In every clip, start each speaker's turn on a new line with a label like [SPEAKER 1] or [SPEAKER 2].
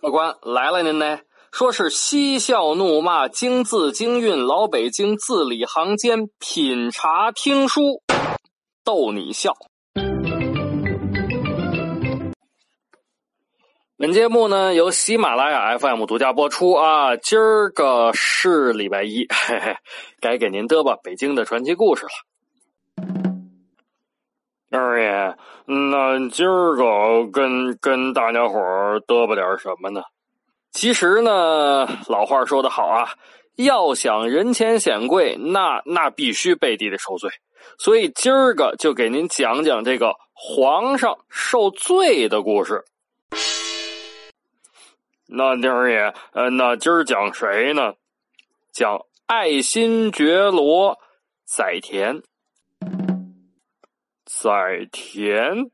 [SPEAKER 1] 客官来了，您呢？说是嬉笑怒骂，京字京韵，老北京字里行间，品茶听书，逗你笑。本节目呢由喜马拉雅 FM 独家播出啊！今儿个是礼拜一，嘿嘿，该给您嘚吧北京的传奇故事了。二爷，那今儿个跟跟大家伙儿嘚吧点什么呢？其实呢，老话说得好啊，要想人前显贵，那那必须背地里受罪。所以今儿个就给您讲讲这个皇上受罪的故事。那丁儿爷，呃，那今儿讲谁呢？讲爱新觉罗载田。载田，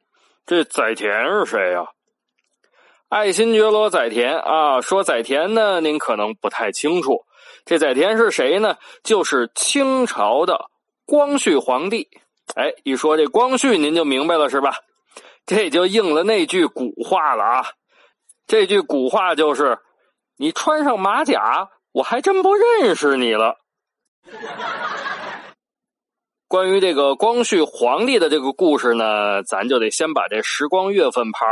[SPEAKER 1] 这载田是谁呀？爱新觉罗载田啊，说载田呢，您可能不太清楚。这载田是谁呢？就是清朝的光绪皇帝。哎，一说这光绪，您就明白了是吧？这就应了那句古话了啊。这句古话就是：“你穿上马甲，我还真不认识你了。”关于这个光绪皇帝的这个故事呢，咱就得先把这时光月份牌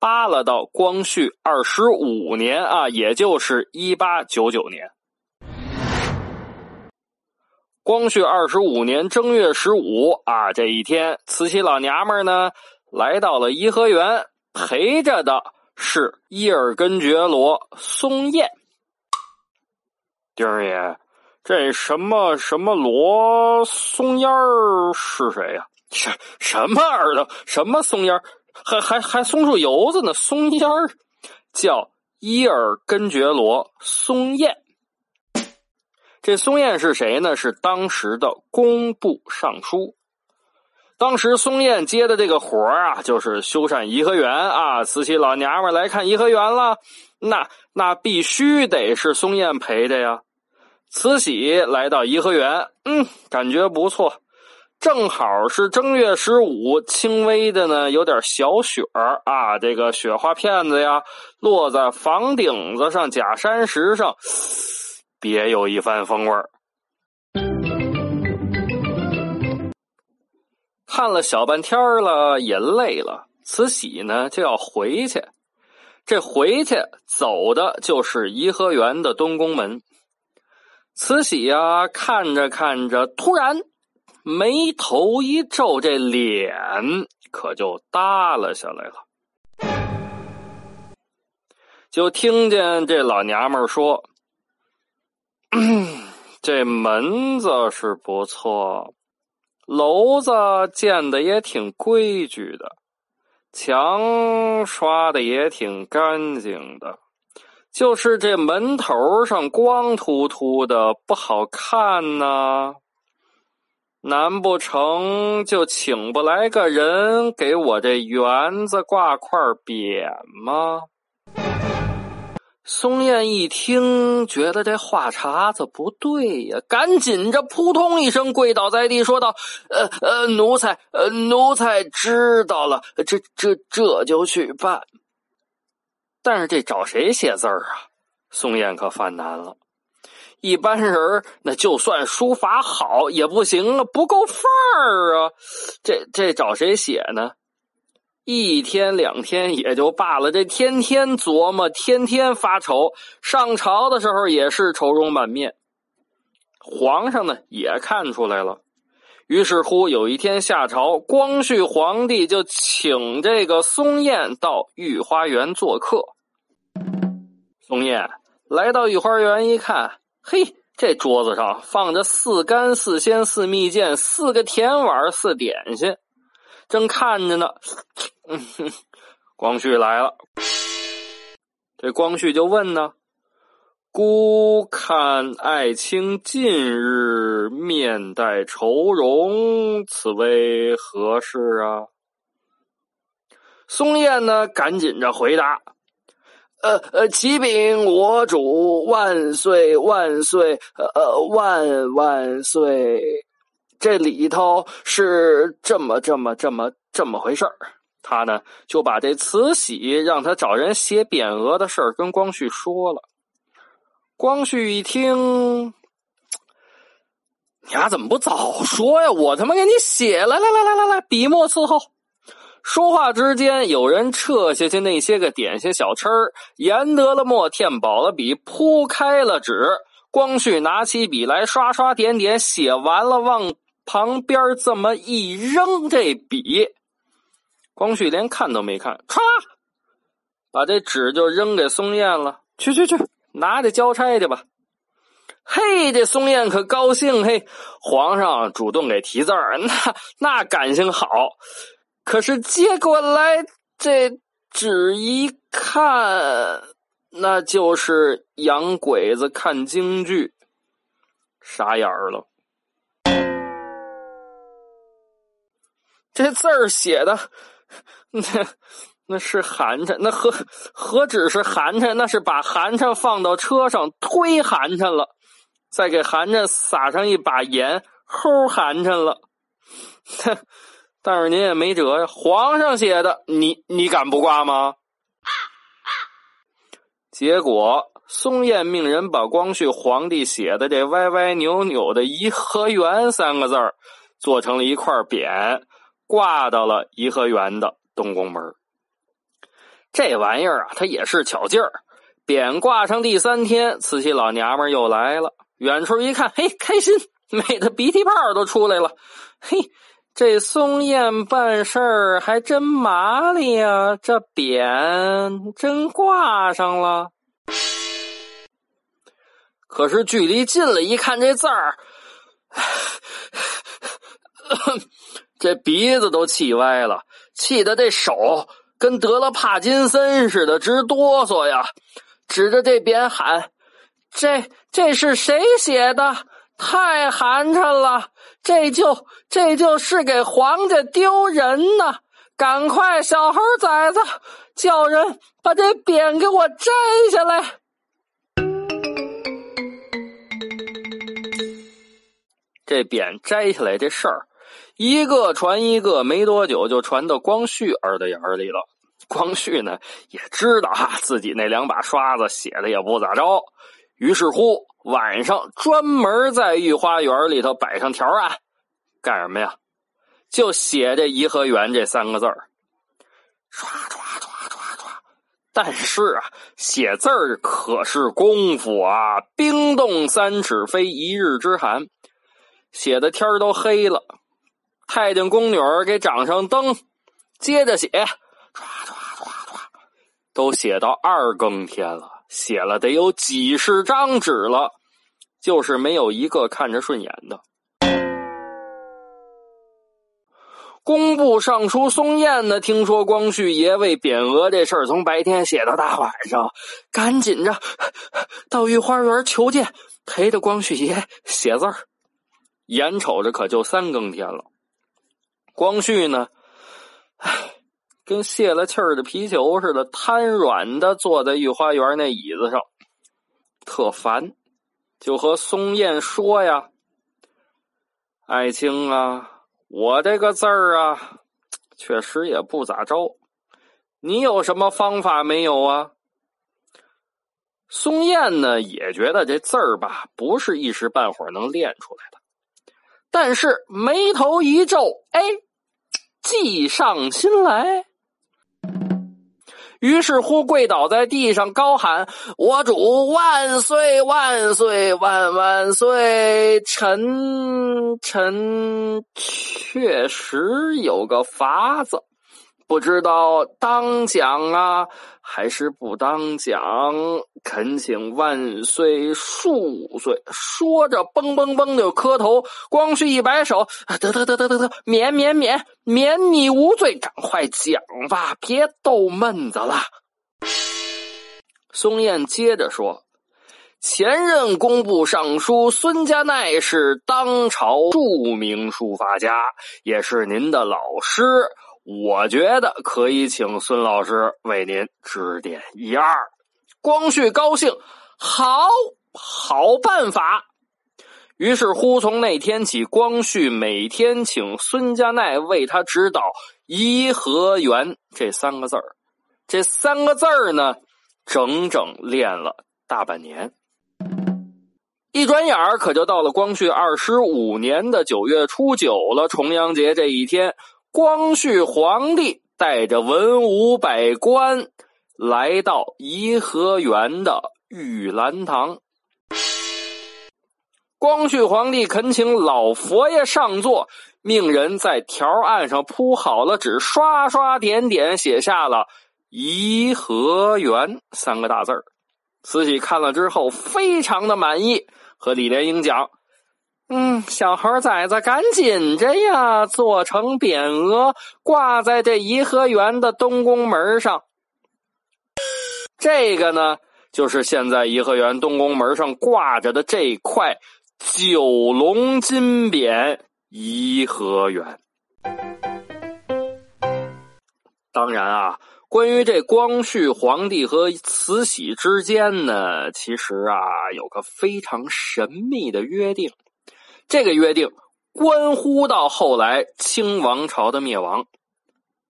[SPEAKER 1] 扒拉到光绪二十五年啊，也就是一八九九年。光绪二十五年正月十五啊，这一天，慈禧老娘们呢来到了颐和园，陪着的。是伊尔根觉罗松燕，丁儿爷，这什么什么罗松烟儿是谁呀？什什么耳朵？什么松烟儿？还还还松树油子呢？松烟儿叫伊尔根觉罗松燕。这松燕是谁呢？是当时的工部尚书。当时松燕接的这个活啊，就是修缮颐和园啊。慈禧老娘们来看颐和园了，那那必须得是松燕陪着呀。慈禧来到颐和园，嗯，感觉不错，正好是正月十五，轻微的呢，有点小雪儿啊。这个雪花片子呀，落在房顶子上、假山石上，别有一番风味儿。看了小半天了，也累了。慈禧呢就要回去，这回去走的就是颐和园的东宫门。慈禧呀，看着看着，突然眉头一皱，这脸可就耷拉下来了。就听见这老娘们说：“ 这门子是不错。”楼子建的也挺规矩的，墙刷的也挺干净的，就是这门头上光秃秃的，不好看呢。难不成就请不来个人给我这园子挂块匾吗？松燕一听，觉得这话茬子不对呀，赶紧着扑通一声跪倒在地，说道：“呃呃，奴才，呃奴才知道了，这这这就去办。但是这找谁写字儿啊？松燕可犯难了。一般人那就算书法好也不行啊，不够范儿啊。这这找谁写呢？”一天两天也就罢了，这天天琢磨，天天发愁。上朝的时候也是愁容满面。皇上呢也看出来了，于是乎有一天下朝，光绪皇帝就请这个松燕到御花园做客。松燕来到御花园一看，嘿，这桌子上放着四干、四鲜、四蜜饯，四个甜碗，四点心。正看着呢，嗯哼，光绪来了。这光绪就问呢：“孤看爱卿近日面带愁容，此为何事啊？”松燕呢，赶紧着回答：“呃呃，启禀我主万岁万岁，呃呃万万岁。这里头是这么这么这么这么回事儿。他呢就把这慈禧让他找人写匾额的事儿跟光绪说了。光绪一听，你丫怎么不早说呀？我他妈给你写了，来来来来来，笔墨伺候。说话之间，有人撤下去那些个点心小吃儿，研得了墨，添饱了笔，铺开了纸。光绪拿起笔来，刷刷点点，写完了，往旁边这么一扔，这笔，光绪连看都没看，唰，把这纸就扔给松燕了。去去去，拿着交差去吧。嘿，这松燕可高兴，嘿，皇上主动给题字儿，那那感情好。可是接过来这纸一看，那就是洋鬼子看京剧，傻眼了。这字儿写的，那那是寒碜，那何何止是寒碜？那是把寒碜放到车上推寒碜了，再给寒碜撒上一把盐，齁寒碜了。但是您也没辙呀，皇上写的，你你敢不挂吗？结果松燕命人把光绪皇帝写的这歪歪扭扭的“颐和园”三个字儿做成了一块匾，挂到了颐和园的东宫门。这玩意儿啊，它也是巧劲儿。匾挂上第三天，慈禧老娘们又来了，远处一看，嘿，开心，美的鼻涕泡都出来了，嘿。这松燕办事儿还真麻利呀，这匾真挂上了。可是距离近了一看，这字儿，这鼻子都气歪了，气得这手跟得了帕金森似的直哆嗦呀，指着这匾喊：“这这是谁写的？太寒碜了！”这就这就是给皇家丢人呢！赶快，小猴崽子，叫人把这匾给我摘下来。这匾摘下来这事儿，一个传一个，没多久就传到光绪耳朵眼里了。光绪呢也知道哈，自己那两把刷子写的也不咋着，于是乎。晚上专门在御花园里头摆上条案，干什么呀？就写这颐和园这三个字儿，唰唰唰唰唰。但是啊，写字儿可是功夫啊，冰冻三尺非一日之寒。写的天都黑了，太监宫女儿给掌上灯，接着写，唰唰唰唰，都写到二更天了。写了得有几十张纸了，就是没有一个看着顺眼的。工部尚书松燕呢，听说光绪爷为匾额这事儿从白天写到大晚上，赶紧着到御花园求见，陪着光绪爷写字儿。眼瞅着可就三更天了，光绪呢，唉。跟泄了气儿的皮球似的，瘫软的坐在御花园那椅子上，特烦，就和松燕说呀：“爱卿啊，我这个字儿啊，确实也不咋着，你有什么方法没有啊？”松燕呢也觉得这字儿吧，不是一时半会儿能练出来的，但是眉头一皱，哎，计上心来。于是乎，跪倒在地上，高喊：“我主万岁万岁万万岁！臣臣确实有个法子。”不知道当讲啊，还是不当讲？恳请万岁恕罪。说着，嘣嘣嘣就磕头。光绪一摆手：“得得得得得得，免免免免你无罪，赶快讲吧，别逗闷子了。”松燕接着说：“前任工部尚书孙家鼐是当朝著名书法家，也是您的老师。”我觉得可以请孙老师为您指点一二。光绪高兴，好好办法。于是乎，从那天起，光绪每天请孙家鼐为他指导“颐和园”这三个字儿。这三个字儿呢，整整练了大半年。一转眼，可就到了光绪二十五年的九月初九了，重阳节这一天，光绪皇帝带着文武百官来到颐和园的玉兰堂。光绪皇帝恳请老佛爷上座，命人在条案上铺好了纸，刷刷点点写下了“颐和园”三个大字儿。慈禧看了之后，非常的满意，和李莲英讲：“嗯，小猴崽子，赶紧着呀，做成匾额，挂在这颐和园的东宫门上。这个呢，就是现在颐和园东宫门上挂着的这块。”九龙金匾颐和园。当然啊，关于这光绪皇帝和慈禧之间呢，其实啊有个非常神秘的约定。这个约定关乎到后来清王朝的灭亡。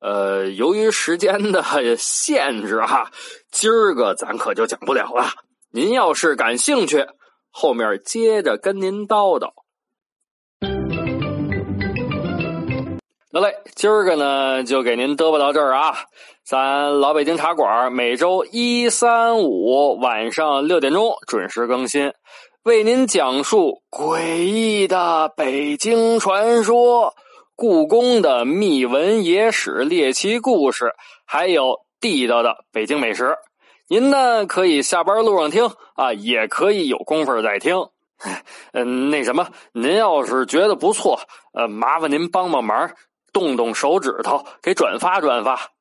[SPEAKER 1] 呃，由于时间的限制哈，今儿个咱可就讲不了了。您要是感兴趣。后面接着跟您叨叨。得嘞，今儿个呢就给您嘚啵到这儿啊！咱老北京茶馆每周一、三、五晚上六点钟准时更新，为您讲述诡异的北京传说、故宫的秘闻野史、猎奇故事，还有地道的北京美食。您呢可以下班路上听啊，也可以有功夫再听。嗯，那什么，您要是觉得不错，呃，麻烦您帮帮忙，动动手指头给转发转发。